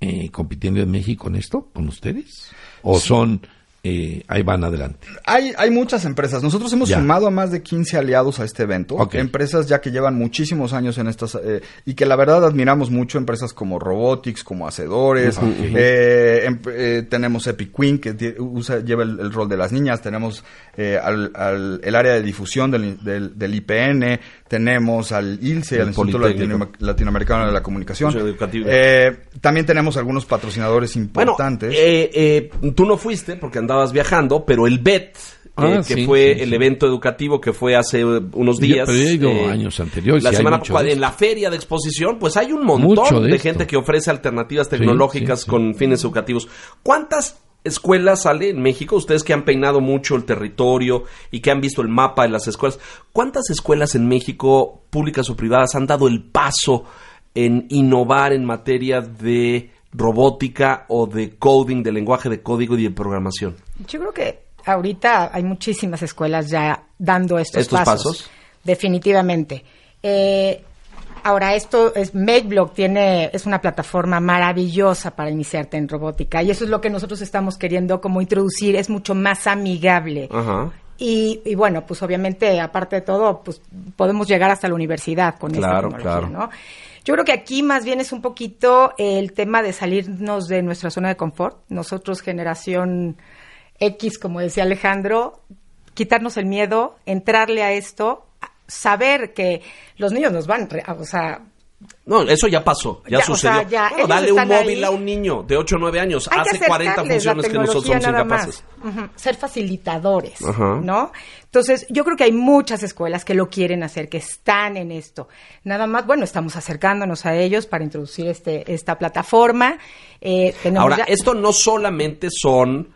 eh, compitiendo en México en esto, con ustedes. ¿O son eh, ahí van adelante. Hay, hay muchas empresas. Nosotros hemos Ya. sumado a más de 15 aliados a este evento. Empresas ya que llevan muchísimos años en estas eh, y que la verdad admiramos mucho. Empresas como Robotics, como Hacedores. Eh, em- eh, tenemos Epic Queen que usa, lleva el, el rol de las niñas. Tenemos eh, al, al- el área de difusión del, del, del IPN. Tenemos al ILSE, El al Instituto. Latino- Latinoamericano de la Comunicación. Educativo. Eh, también tenemos algunos patrocinadores Bueno, importantes. eh, eh, tú no fuiste porque andabas viajando, pero el BET, Ah, eh, que sí, fue sí, el sí. evento educativo que fue hace unos Yo- días. pero yo he ido eh, años anteriores, La hay semana en la feria de exposición, pues hay un montón Mucho de, gente que ofrece alternativas tecnológicas sí, sí. con fines educativos. ¿Cuántas escuelas sale en México? Ustedes que han peinado mucho el territorio y que han visto el mapa de las escuelas. ¿Cuántas escuelas en México, públicas o privadas, han dado el paso en innovar en materia de robótica o de coding, de lenguaje de código y de programación? Yo creo que ahorita hay muchísimas escuelas ya dando estos, ¿Estos pasos? Definitivamente. Eh, ahora, esto es MakeBlock tiene, es una plataforma maravillosa para iniciarte en robótica y eso es lo que nosotros estamos queriendo como introducir, es mucho más amigable. Ajá. Y, y bueno, pues obviamente, aparte de todo, pues podemos llegar hasta la universidad con Claro, esta tecnología, claro. ¿no? Yo creo que aquí más bien es un poquito el tema de salirnos de nuestra zona de confort. Nosotros, generación X, como decía Alejandro, quitarnos el miedo, entrarle a esto, saber que los niños nos van, o sea, No, eso ya pasó, ya, Ya, o sucedió. sea, ya, Bueno, ellos dale un móvil ahí. a un niño de 8 o 9 años. hay Hace que 40 acercarles la funciones que nosotros somos incapaces. Ser facilitadores. ¿no? Entonces, yo creo que hay muchas escuelas que lo quieren hacer, que están en esto. Nada más, bueno, estamos acercándonos a ellos para introducir este esta plataforma. Eh, Ahora, ya- esto no solamente son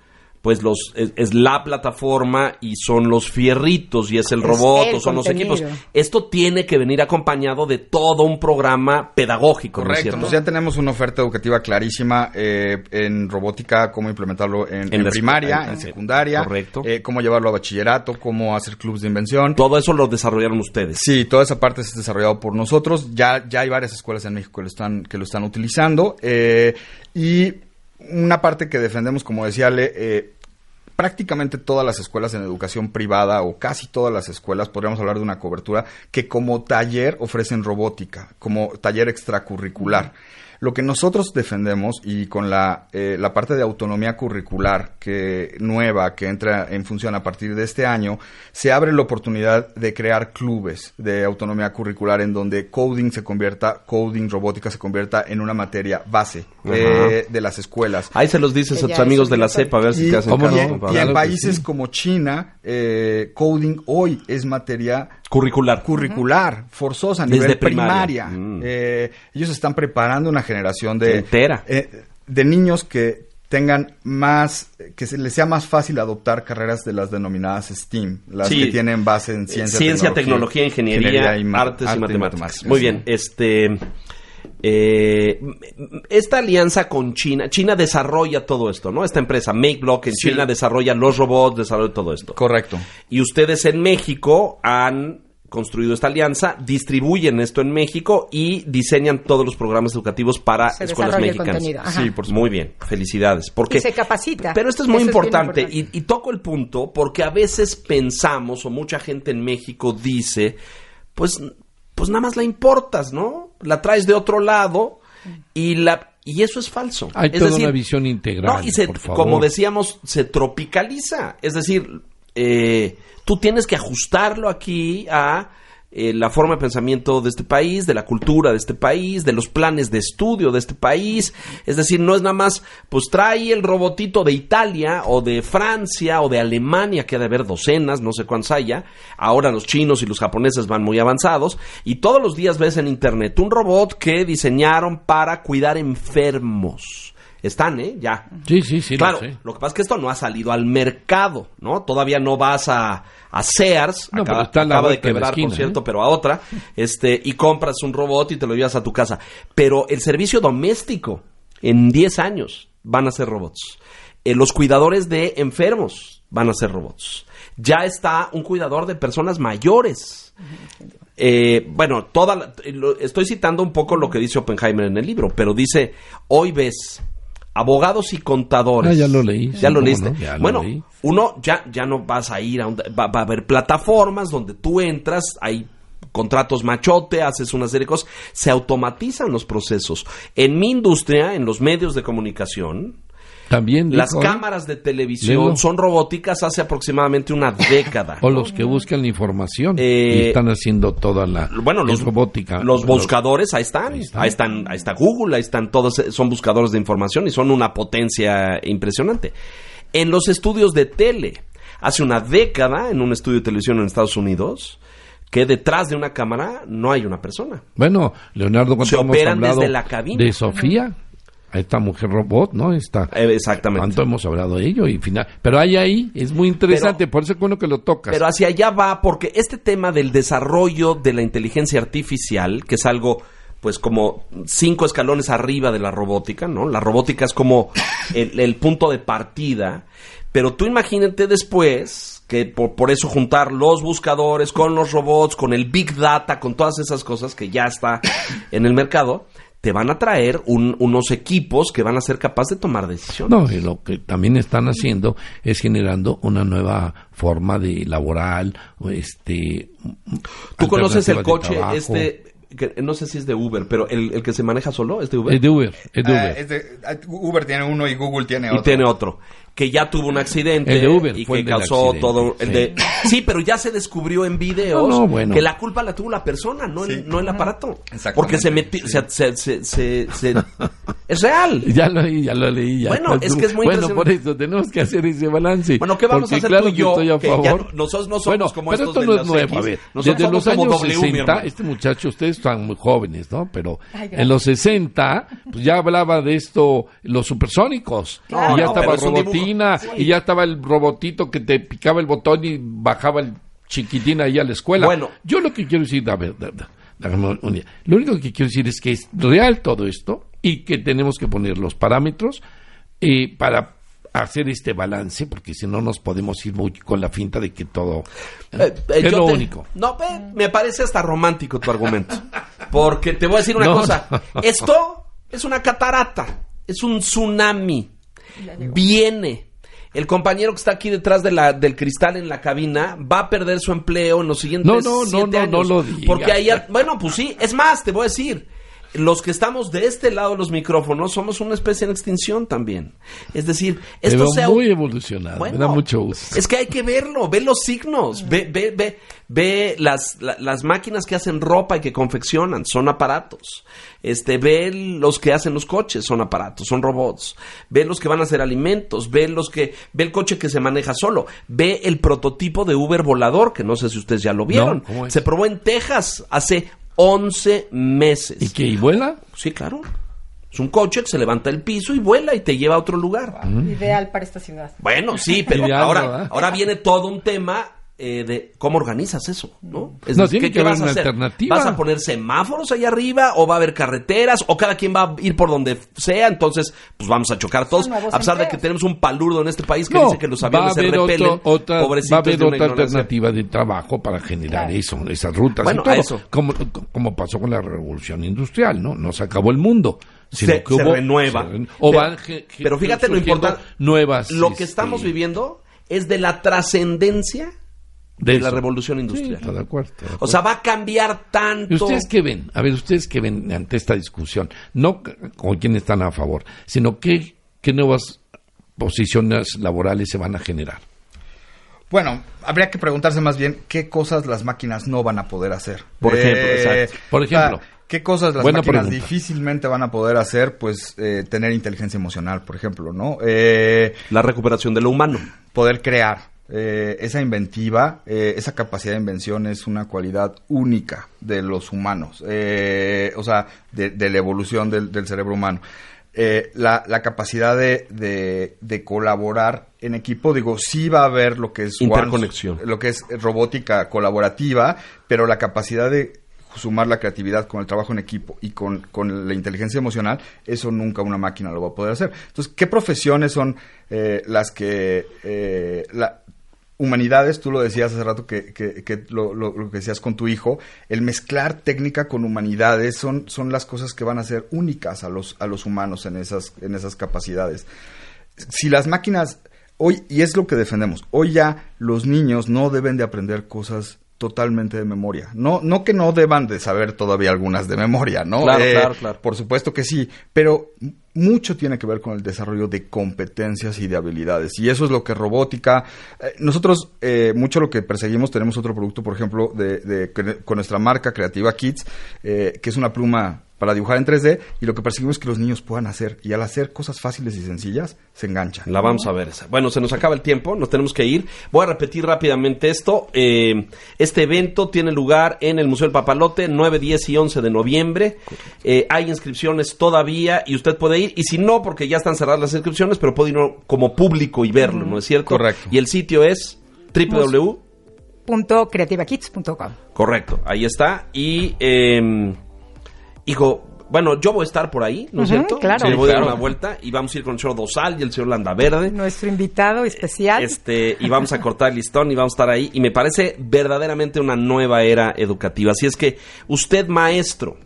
pues los es, es la plataforma y son los fierritos y es el Es robot el o son los equipos. Esto tiene que venir acompañado de todo un programa pedagógico, ¿no es Correcto, cierto? entonces ya tenemos una oferta educativa clarísima eh, en robótica, cómo implementarlo en, En en la primaria, en secundaria, correcto. eh, cómo llevarlo a bachillerato, cómo hacer clubes de invención. Todo eso lo desarrollaron ustedes. Sí, toda esa parte es desarrollado por nosotros. Ya, ya hay varias escuelas en México que lo están, que lo están utilizando. eh, y una parte que defendemos, como decía Le, eh, prácticamente todas las escuelas en educación privada o casi todas las escuelas, podríamos hablar de una cobertura, que como taller ofrecen robótica, como taller extracurricular. Lo que nosotros defendemos y con la, eh, la parte de autonomía curricular que nueva que entra en función a partir de este año, se abre la oportunidad de crear clubes de autonomía curricular en donde coding se convierta, coding robótica se convierta en una materia base eh, de las escuelas. Ahí se los dices a tus amigos de la. CEPA a ver si Y, te hacen ¿Cómo caso. y- no? y en países sí. como China, eh, coding hoy es materia Curricular. curricular, forzosa a Desde nivel primaria. primaria. Mm. Eh, ellos están preparando una generación de, Entera. eh, de niños que tengan más, que se les sea más fácil adoptar carreras de las denominadas STEAM, las Sí. que tienen base en ciencia, Ciencia, tecnología, ingeniería, y artes y matemáticas. Muy bien, este eh, esta alianza con China, China desarrolla todo esto, ¿no? Esta empresa MakeBlock en Sí. China desarrolla los robots, desarrolla todo esto. Correcto. Y ustedes en México han construido esta alianza, distribuyen esto en México y diseñan todos los programas educativos para Se escuelas mexicanas. Sí, por supuesto. Muy bien, felicidades. Porque Y se capacita. Pero esto es muy Eso es importante. Y, y toco el punto porque a veces pensamos o mucha gente en México dice, pues, pues nada más la importas, ¿no? La traes de otro lado y la y eso es falso. Hay es toda una visión integral, No, y se- por favor. como decíamos, se tropicaliza. Es decir, eh, tú tienes que ajustarlo aquí a eh, la forma de pensamiento de este país, de la cultura de este país, de los planes de estudio de este país. Es decir, no es nada más, pues trae el robotito de Italia o de Francia o de Alemania, que ha de haber docenas, no sé cuántos haya. Ahora los chinos y los japoneses van muy avanzados. Y todos los días ves en internet un robot que diseñaron para cuidar enfermos. Están, ¿eh? Ya. Sí, sí, sí. lo Claro, lo que pasa es que esto no ha salido al mercado, ¿no? Todavía no vas a, a Sears, No, acaba, está acaba de quebrar, esquina, por cierto, ¿eh? pero a otra, este, y compras un robot y te lo llevas a tu casa. Pero el servicio doméstico, en 10 años, van a ser robots. Eh, los cuidadores de enfermos van a ser robots. Ya está un cuidador de personas mayores. Eh, bueno, toda la- estoy citando un poco lo que dice Oppenheimer en el libro, pero dice, hoy ves abogados y contadores. Ah, ya lo leí. Ya lo ¿cómo leíste. no? Ya lo bueno, leí. uno ya, ya no vas a ir a un- va, va a haber plataformas donde tú entras, hay contratos machote, haces una serie de cosas, se automatizan los procesos. En mi industria, en los medios de comunicación, También las dijo, ¿eh? cámaras de televisión son robóticas hace aproximadamente una década. O los que buscan la información Eh, y están haciendo toda la Bueno, los, robótica. los buscadores ahí están, Ahí ahí están. ahí está Google, ahí están todos, eh, son buscadores de información y son una potencia impresionante. En los estudios de tele, hace una década, en un estudio de televisión en Estados Unidos, que detrás de una cámara no hay una persona. Bueno, Leonardo, ¿cuánto Se hemos hablado desde la cabina. de Sofía? A esta mujer robot, ¿no? Esta, Eh, exactamente. ¿Cuánto hemos hablado de ello? Y final, pero hay ahí, es muy interesante, por eso es bueno que lo tocas. Pero hacia allá va, porque este tema del desarrollo de la inteligencia artificial, que es algo, pues como cinco escalones arriba de la robótica, ¿no? La robótica es como el, el punto de partida, pero tú imagínate después que por, por eso juntar los buscadores con los robots, con el big data, con todas esas cosas que ya está en el mercado, te van a traer un- unos equipos que van a ser capaces de tomar decisiones. No, y lo que también están haciendo es generando una nueva forma de laboral, este... ¿Tú conoces el coche trabajo. este, que no sé si es de Uber, pero el, el que se maneja solo es de Uber? Es de Uber, es de Ah, Uber. es de- ah, Uber tiene uno y Google tiene y otro. tiene otro que ya tuvo un accidente El de Uber y fue que el causó accidente, todo el sí. de sí pero ya se descubrió en videos No, no, bueno. que la culpa la tuvo la persona no el, no el aparato Exactamente, porque se metió sí. se, se- se- se- se- es real Ya lo leí, ya lo leí. Ya Bueno, es que es muy Bueno, por eso tenemos que hacer ese balance. Bueno, ¿qué vamos a hacer claro tú y yo? estoy a Que ya favor. no- nosotros no somos bueno, como pero estos esto de no es nuevo. A ver, Nosotros desde los años W, mi 60, hermano. este muchacho, ustedes están muy jóvenes, ¿no? Pero Ay, en los 60, pues ya hablaba de esto, los supersónicos. No, y ya no, estaba es. Robotina, y ya estaba el robotito que te picaba el botón y bajaba el chiquitín ahí a la escuela. Bueno. Yo lo que quiero decir, a ver, da- déjame un día. lo único que quiero decir es que es real todo esto y que tenemos que poner los parámetros eh, para hacer este balance, porque si no nos podemos ir muy con la finta de que todo Eh, eh, es lo te- único. No, ve, me parece hasta romántico tu argumento. Porque te voy a decir una No, cosa. no. Esto es una catarata. Es un tsunami. Viene. El compañero que está aquí detrás de la, del cristal en la cabina va a perder su empleo en los siguientes No, no, no, siete no, no años. lo digas. Porque ahí, bueno, pues sí. Es más, te voy a decir. Los que estamos de este lado de los micrófonos somos una especie en extinción también. Es decir, esto se muy evolucionado, me da mucho gusto. Es que hay que verlo, ve los signos, ve, ve, ve, ve las, la- las máquinas que hacen ropa y que confeccionan, son aparatos. Este, ve los que hacen los coches, son aparatos, son robots. Ve los que van a hacer alimentos, ve los que, ve el coche que se maneja solo, ve el prototipo de Uber volador, que no sé si ustedes ya lo vieron. Se probó en Texas hace 11 meses. ¿Y que y vuela? Sí, claro. Es un coche que se levanta del piso y vuela y te lleva a otro lugar. Ideal para esta ciudad. Bueno, sí, pero Ideal, ahora, ¿verdad? ahora viene todo un tema eh, de cómo organizas eso, ¿no? No, tiene que haber una hacer? alternativa. ¿Vas a poner semáforos allá arriba o va a haber carreteras o cada quien va a ir por donde sea? Entonces, pues vamos a chocar todos. A pesar de que tenemos un palurdo en este país que No, dice que los a aviones se repelen. otro- otra, pobrecitos va a haber de una otra alternativa de trabajo para generar Claro. eso, esas rutas Bueno, y todo. a eso. Como, como pasó con la revolución industrial, ¿no? No se acabó el mundo. Sino Se- que se hubo- renueva. se ren- o Pero- van Pero fíjate lo importante. Nuevas. Lo que este, estamos viviendo es de la trascendencia de de la revolución Sí, industrial. está de acuerdo, está de o sea, va a cambiar tanto. ¿Y ustedes qué ven? A ver, ustedes qué ven ante esta discusión, no con quién están a favor, sino qué, qué nuevas posiciones laborales se van a generar. Bueno, habría que preguntarse más bien qué cosas las máquinas no van a poder hacer. Por ejemplo, exacto. Por ejemplo. o sea, ¿Qué cosas las máquinas pregunta. difícilmente van a poder hacer? Pues eh, tener inteligencia emocional, por ejemplo, ¿no? Eh, La recuperación de lo humano. poder crear. Eh, esa inventiva, eh, esa capacidad de invención es una cualidad única de los humanos, eh, o sea, de, de la evolución del, del cerebro humano. La, la capacidad de, de- de colaborar en equipo, digo, sí va a haber lo que es Interconexión. lo que es robótica colaborativa, pero la capacidad de sumar la creatividad con el trabajo en equipo y con, con la inteligencia emocional, eso nunca una máquina lo va a poder hacer. Entonces, ¿qué profesiones son eh, las que... eh, la- humanidades, tú lo decías hace rato que, que, lo, lo, que decías con tu hijo, el mezclar técnica con humanidades son, son las cosas que van a ser únicas a los, a los humanos en esas, en esas capacidades. Si las máquinas, hoy, y es lo que defendemos, hoy ya los niños no deben de aprender cosas totalmente de memoria. No, no que no deban de saber todavía algunas de memoria, ¿no? Claro, eh, claro, claro. Por supuesto que sí, pero mucho tiene que ver con el desarrollo de competencias y de habilidades. Y eso es lo que robótica. Eh, nosotros, eh, mucho lo que perseguimos, tenemos otro producto, por ejemplo, de, de con nuestra marca Creativa Kids, que es una pluma para dibujar en 3D y lo que perseguimos es que los niños puedan hacer y al hacer cosas fáciles y sencillas se enganchan. La vamos a ver. Bueno, se nos acaba el tiempo, nos tenemos que ir. Voy a repetir rápidamente esto. Eh, este evento tiene lugar en el Museo del Papalote 9, 10 y 11 de noviembre. Eh, hay inscripciones todavía y usted puede ir y si no, porque ya están cerradas las inscripciones, pero puede ir como público y verlo, ¿no es cierto? Correcto. Y el sitio es www.creativakids.com. Correcto, ahí está. Y... Eh, hijo, bueno, yo voy a estar por ahí, ¿no es cierto? Claro. Sí, voy a dar una vuelta y vamos a ir con el señor Dosal y el señor Landaverde. Nuestro invitado especial. Este, y vamos a cortar el listón y vamos a estar ahí. Y me parece verdaderamente una nueva era educativa. Así es que usted, maestro,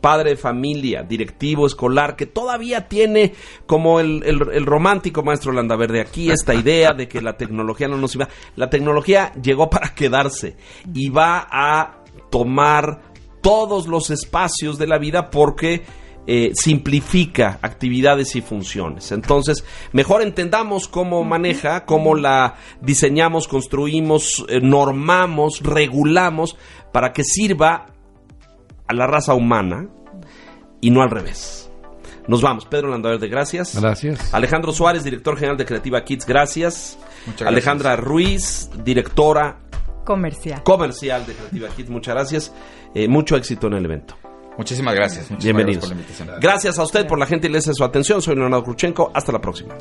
padre de familia, directivo escolar, que todavía tiene como el, el, romántico maestro Landaverde aquí esta idea de que la tecnología no nos iba. La tecnología llegó para quedarse y va a tomar todos los espacios de la vida porque eh, simplifica actividades y funciones. Entonces, mejor entendamos cómo maneja, cómo la diseñamos, construimos, eh, normamos, regulamos para que sirva a la raza humana y no al revés. Nos vamos. Pedro de gracias. Gracias. Alejandro Suárez, director general de Creativa Kids, gracias. Alejandra Ruiz, directora comercial. Comercial de Creativa Kids, muchas gracias. Eh, mucho éxito en el evento. Muchísimas gracias. Bienvenidos. Gracias, por la invitación. gracias a usted por la gentileza de su atención. Soy Leonardo Kruchenko. Hasta la próxima.